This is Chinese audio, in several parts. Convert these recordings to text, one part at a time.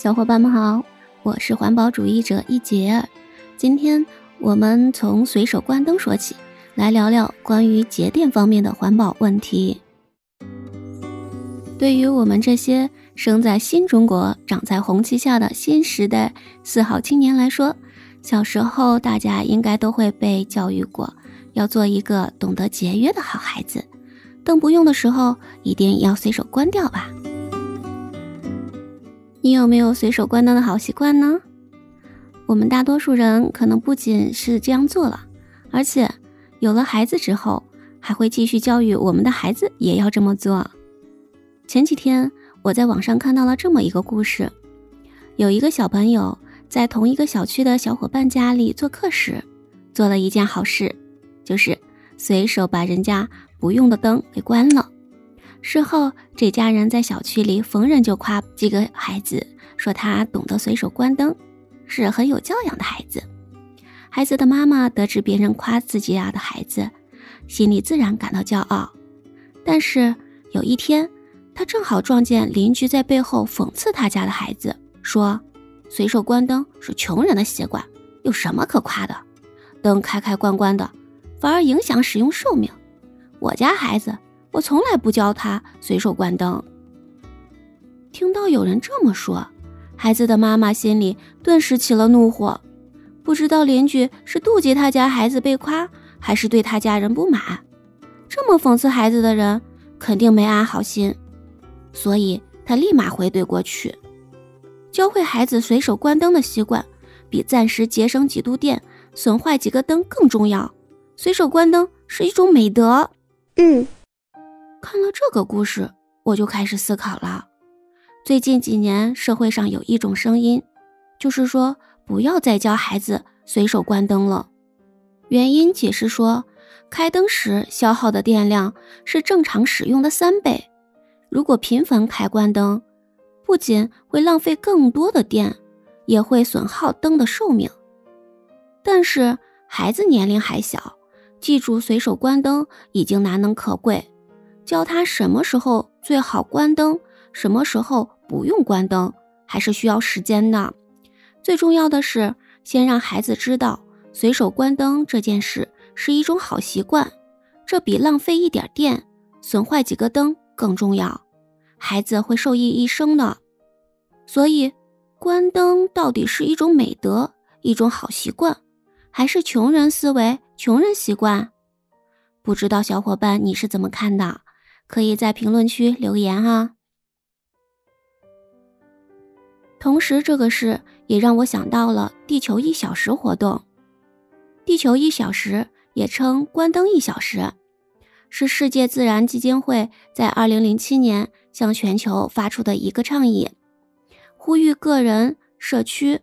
小伙伴们好，我是环保主义者一杰。今天我们从随手关灯说起，来聊聊关于节电方面的环保问题。对于我们这些生在新中国、长在红旗下的新时代四好青年来说，小时候大家应该都会被教育过，要做一个懂得节约的好孩子。灯不用的时候，一定要随手关掉吧。你有没有随手关灯的好习惯呢？我们大多数人可能不仅是这样做了，而且有了孩子之后，还会继续教育我们的孩子也要这么做。前几天我在网上看到了这么一个故事：有一个小朋友在同一个小区的小伙伴家里做客时，做了一件好事，就是随手把人家不用的灯给关了。事后，这家人在小区里逢人就夸这个孩子，说他懂得随手关灯，是很有教养的孩子。孩子的妈妈得知别人夸自己家的孩子，心里自然感到骄傲。但是有一天，他正好撞见邻居在背后讽刺他家的孩子，说：“随手关灯是穷人的习惯，有什么可夸的？灯开开关关的，反而影响使用寿命。我家孩子。”我从来不教他随手关灯。听到有人这么说，孩子的妈妈心里顿时起了怒火。不知道邻居是妒忌他家孩子被夸，还是对他家人不满。这么讽刺孩子的人，肯定没安好心。所以他立马回怼过去，教会孩子随手关灯的习惯，比暂时节省几度电、损坏几个灯更重要。随手关灯是一种美德。嗯。看了这个故事，我就开始思考了。最近几年，社会上有一种声音，就是说不要再教孩子随手关灯了。原因解释说，开灯时消耗的电量是正常使用的三倍。如果频繁开关灯，不仅会浪费更多的电，也会损耗灯的寿命。但是孩子年龄还小，记住随手关灯已经难能可贵。教他什么时候最好关灯，什么时候不用关灯，还是需要时间的。最重要的是，先让孩子知道随手关灯这件事是一种好习惯，这比浪费一点电、损坏几个灯更重要。孩子会受益一生的。所以，关灯到底是一种美德、一种好习惯，还是穷人思维、穷人习惯？不知道小伙伴你是怎么看的？可以在评论区留言哈。同时，这个事也让我想到了地球一小时活动。地球一小时也称关灯一小时，是世界自然基金会在二零零七年向全球发出的一个倡议，呼吁个人、社区、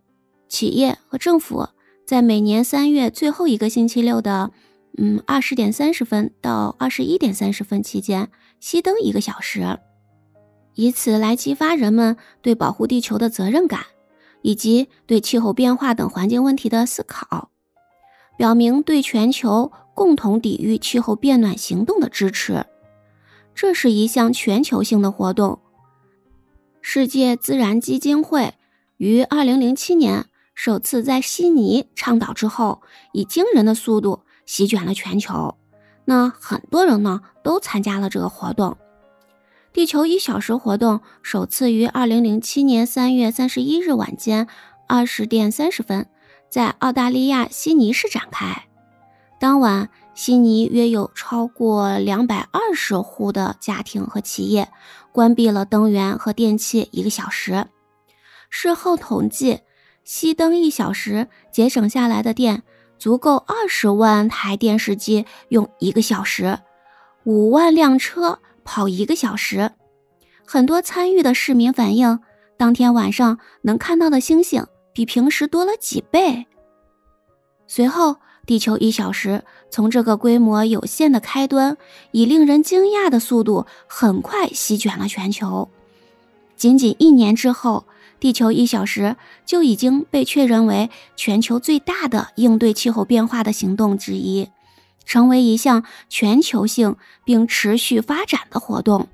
企业和政府在每年三月最后一个星期六的。嗯，二十点三十分到二十一点三十分期间熄灯一个小时，以此来激发人们对保护地球的责任感，以及对气候变化等环境问题的思考，表明对全球共同抵御气候变暖行动的支持。这是一项全球性的活动。世界自然基金会于二零零七年首次在悉尼倡导之后，以惊人的速度。席卷了全球，那很多人呢都参加了这个活动。地球一小时活动首次于二零零七年三月三十一日晚间二十点三十分，在澳大利亚悉尼市展开。当晚，悉尼约有超过两百二十户的家庭和企业关闭了灯源和电器一个小时。事后统计，熄灯一小时节省下来的电。足够二十万台电视机用一个小时，五万辆车跑一个小时。很多参与的市民反映，当天晚上能看到的星星比平时多了几倍。随后，地球一小时从这个规模有限的开端，以令人惊讶的速度，很快席卷了全球。仅仅一年之后。地球一小时就已经被确认为全球最大的应对气候变化的行动之一，成为一项全球性并持续发展的活动。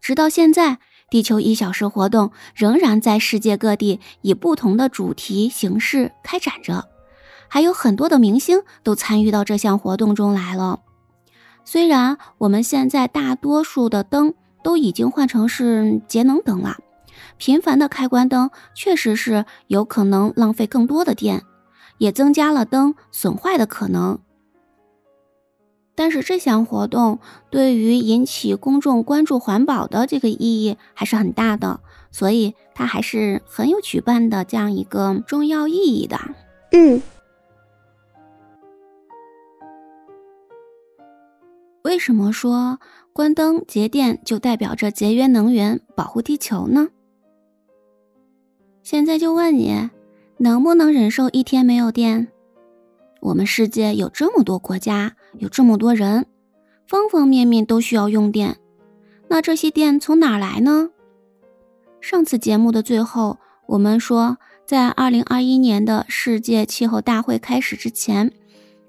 直到现在，地球一小时活动仍然在世界各地以不同的主题形式开展着，还有很多的明星都参与到这项活动中来了。虽然我们现在大多数的灯都已经换成是节能灯了，频繁的开关灯确实是有可能浪费更多的电，也增加了灯损坏的可能。但是这项活动对于引起公众关注环保的这个意义还是很大的，所以它还是很有举办的这样一个重要意义的。嗯，为什么说关灯节电就代表着节约能源、保护地球呢？现在就问你，能不能忍受一天没有电？我们世界有这么多国家，有这么多人，方方面面都需要用电。那这些电从哪来呢？上次节目的最后，我们说，在二零二一年的世界气候大会开始之前，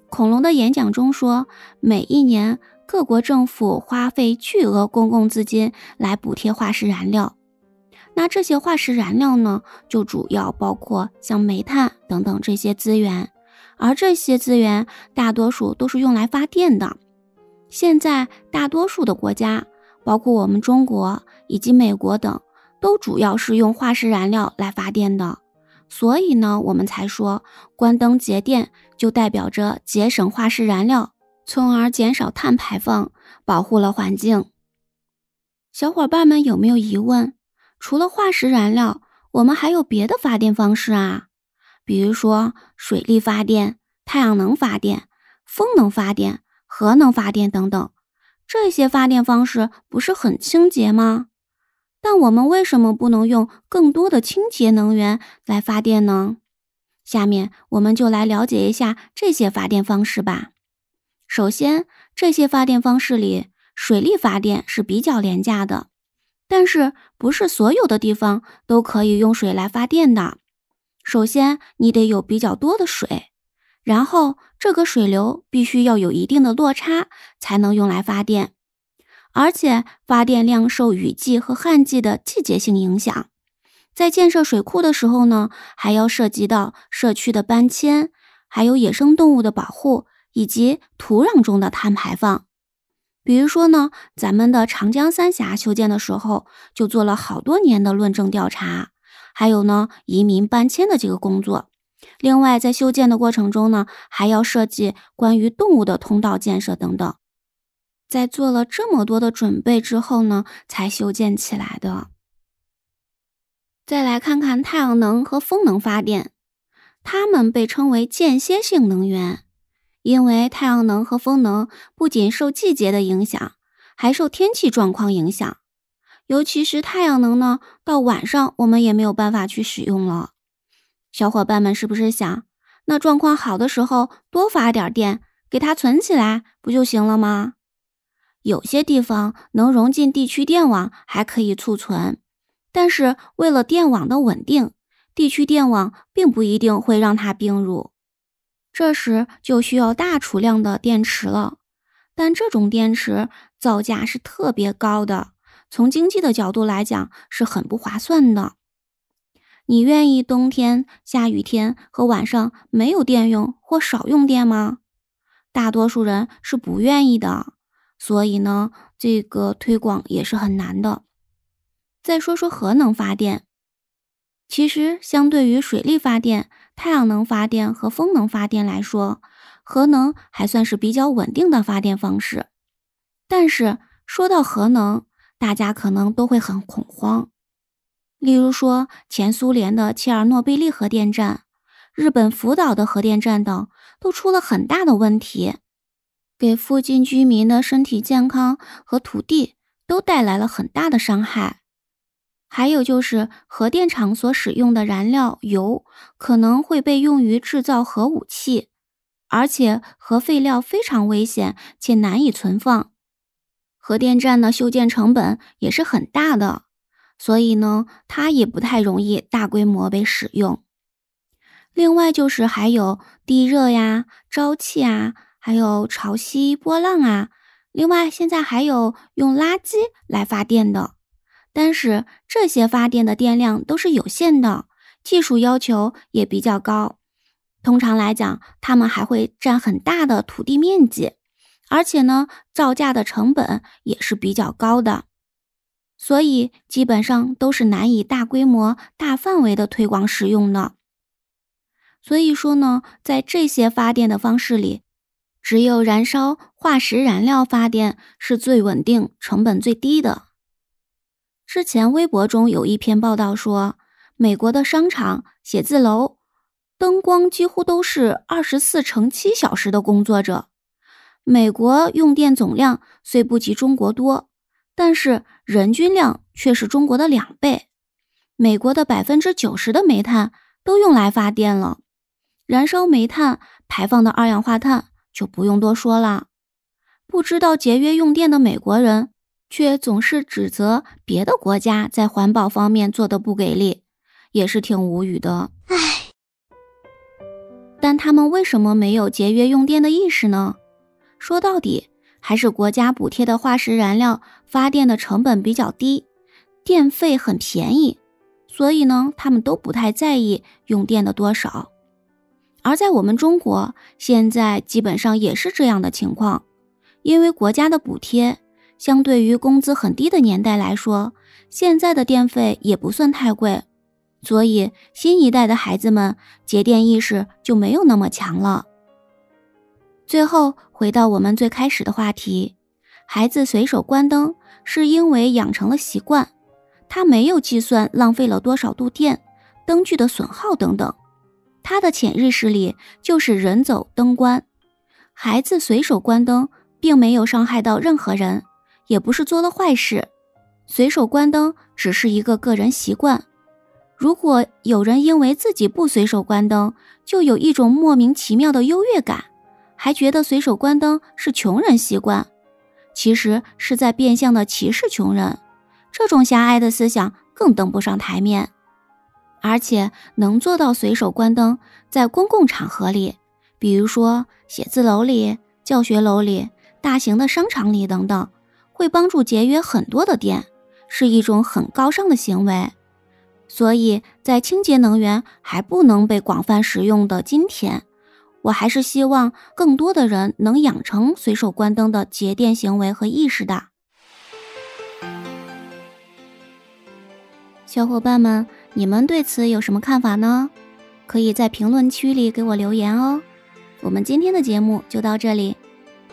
恐龙的演讲中说，每一年各国政府花费巨额公共资金来补贴化石燃料。那这些化石燃料呢，就主要包括像煤炭等等这些资源。而这些资源大多数都是用来发电的。现在大多数的国家，包括我们中国以及美国等，都主要是用化石燃料来发电的。所以呢，我们才说关灯节电就代表着节省化石燃料，从而减少碳排放，保护了环境。小伙伴们有没有疑问？除了化石燃料，我们还有别的发电方式啊？比如说水力发电、太阳能发电、风能发电、核能发电等等，这些发电方式不是很清洁吗？但我们为什么不能用更多的清洁能源来发电呢？下面我们就来了解一下这些发电方式吧。首先，这些发电方式里，水力发电是比较廉价的，但是不是所有的地方都可以用水来发电的。首先，你得有比较多的水，然后这个水流必须要有一定的落差，才能用来发电。而且，发电量受雨季和旱季的季节性影响。在建设水库的时候呢，还要涉及到社区的搬迁，还有野生动物的保护，以及土壤中的碳排放。比如说呢，咱们的长江三峡修建的时候，就做了好多年的论证调查。还有呢，移民搬迁的这个工作。另外，在修建的过程中呢，还要设计关于动物的通道建设等等。在做了这么多的准备之后呢，才修建起来的。再来看看太阳能和风能发电，它们被称为间歇性能源，因为太阳能和风能不仅受季节的影响，还受天气状况影响。尤其是太阳能呢，到晚上我们也没有办法去使用了。小伙伴们是不是想，那状况好的时候多发点电，给它存起来不就行了吗？有些地方能融进地区电网，还可以储存，但是为了电网的稳定，地区电网并不一定会让它并入。这时就需要大储量的电池了，但这种电池造价是特别高的。从经济的角度来讲，是很不划算的。你愿意冬天、下雨天和晚上没有电用或少用电吗？大多数人是不愿意的。所以呢，这个推广也是很难的。再说说核能发电，其实相对于水力发电、太阳能发电和风能发电来说，核能还算是比较稳定的发电方式。但是说到核能，大家可能都会很恐慌，例如说前苏联的切尔诺贝利核电站、日本福岛的核电站等，都出了很大的问题，给附近居民的身体健康和土地都带来了很大的伤害。还有就是核电厂所使用的燃料油可能会被用于制造核武器，而且核废料非常危险且难以存放。核电站的修建成本也是很大的，所以呢，它也不太容易大规模被使用。另外就是还有地热呀、沼气啊，还有潮汐波浪啊。另外现在还有用垃圾来发电的，但是这些发电的电量都是有限的，技术要求也比较高。通常来讲，它们还会占很大的土地面积，而且呢，造价的成本也是比较高的，所以基本上都是难以大规模、大范围的推广使用的。所以说呢，在这些发电的方式里，只有燃烧化石燃料发电是最稳定、成本最低的。之前微博中有一篇报道说，美国的商场、写字楼。灯光几乎都是二十四乘七小时的工作着。美国用电总量虽不及中国多，但是人均量却是中国的两倍。美国的百分之九十的煤炭都用来发电了，燃烧煤炭排放的二氧化碳就不用多说了。不知道节约用电的美国人，却总是指责别的国家在环保方面做的不给力，也是挺无语的。唉。但他们为什么没有节约用电的意识呢？说到底，还是国家补贴的化石燃料发电的成本比较低，电费很便宜，所以呢，他们都不太在意用电的多少。而在我们中国，现在基本上也是这样的情况，因为国家的补贴相对于工资很低的年代来说，现在的电费也不算太贵。所以，新一代的孩子们节电意识就没有那么强了。最后，回到我们最开始的话题，孩子随手关灯是因为养成了习惯，他没有计算浪费了多少度电、灯具的损耗等等，他的潜意识里就是人走灯关。孩子随手关灯，并没有伤害到任何人，也不是做了坏事，随手关灯只是一个个人习惯。如果有人因为自己不随手关灯，就有一种莫名其妙的优越感，还觉得随手关灯是穷人习惯，其实是在变相的歧视穷人。这种狭隘的思想更登不上台面。而且能做到随手关灯，在公共场合里，比如说写字楼里、教学楼里、大型的商场里等等，会帮助节约很多的电，是一种很高尚的行为。所以在清洁能源还不能被广泛使用的今天，我还是希望更多的人能养成随手关灯的节电行为和意识的。小伙伴们，你们对此有什么看法呢？可以在评论区里给我留言哦。我们今天的节目就到这里，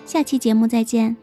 下期节目再见。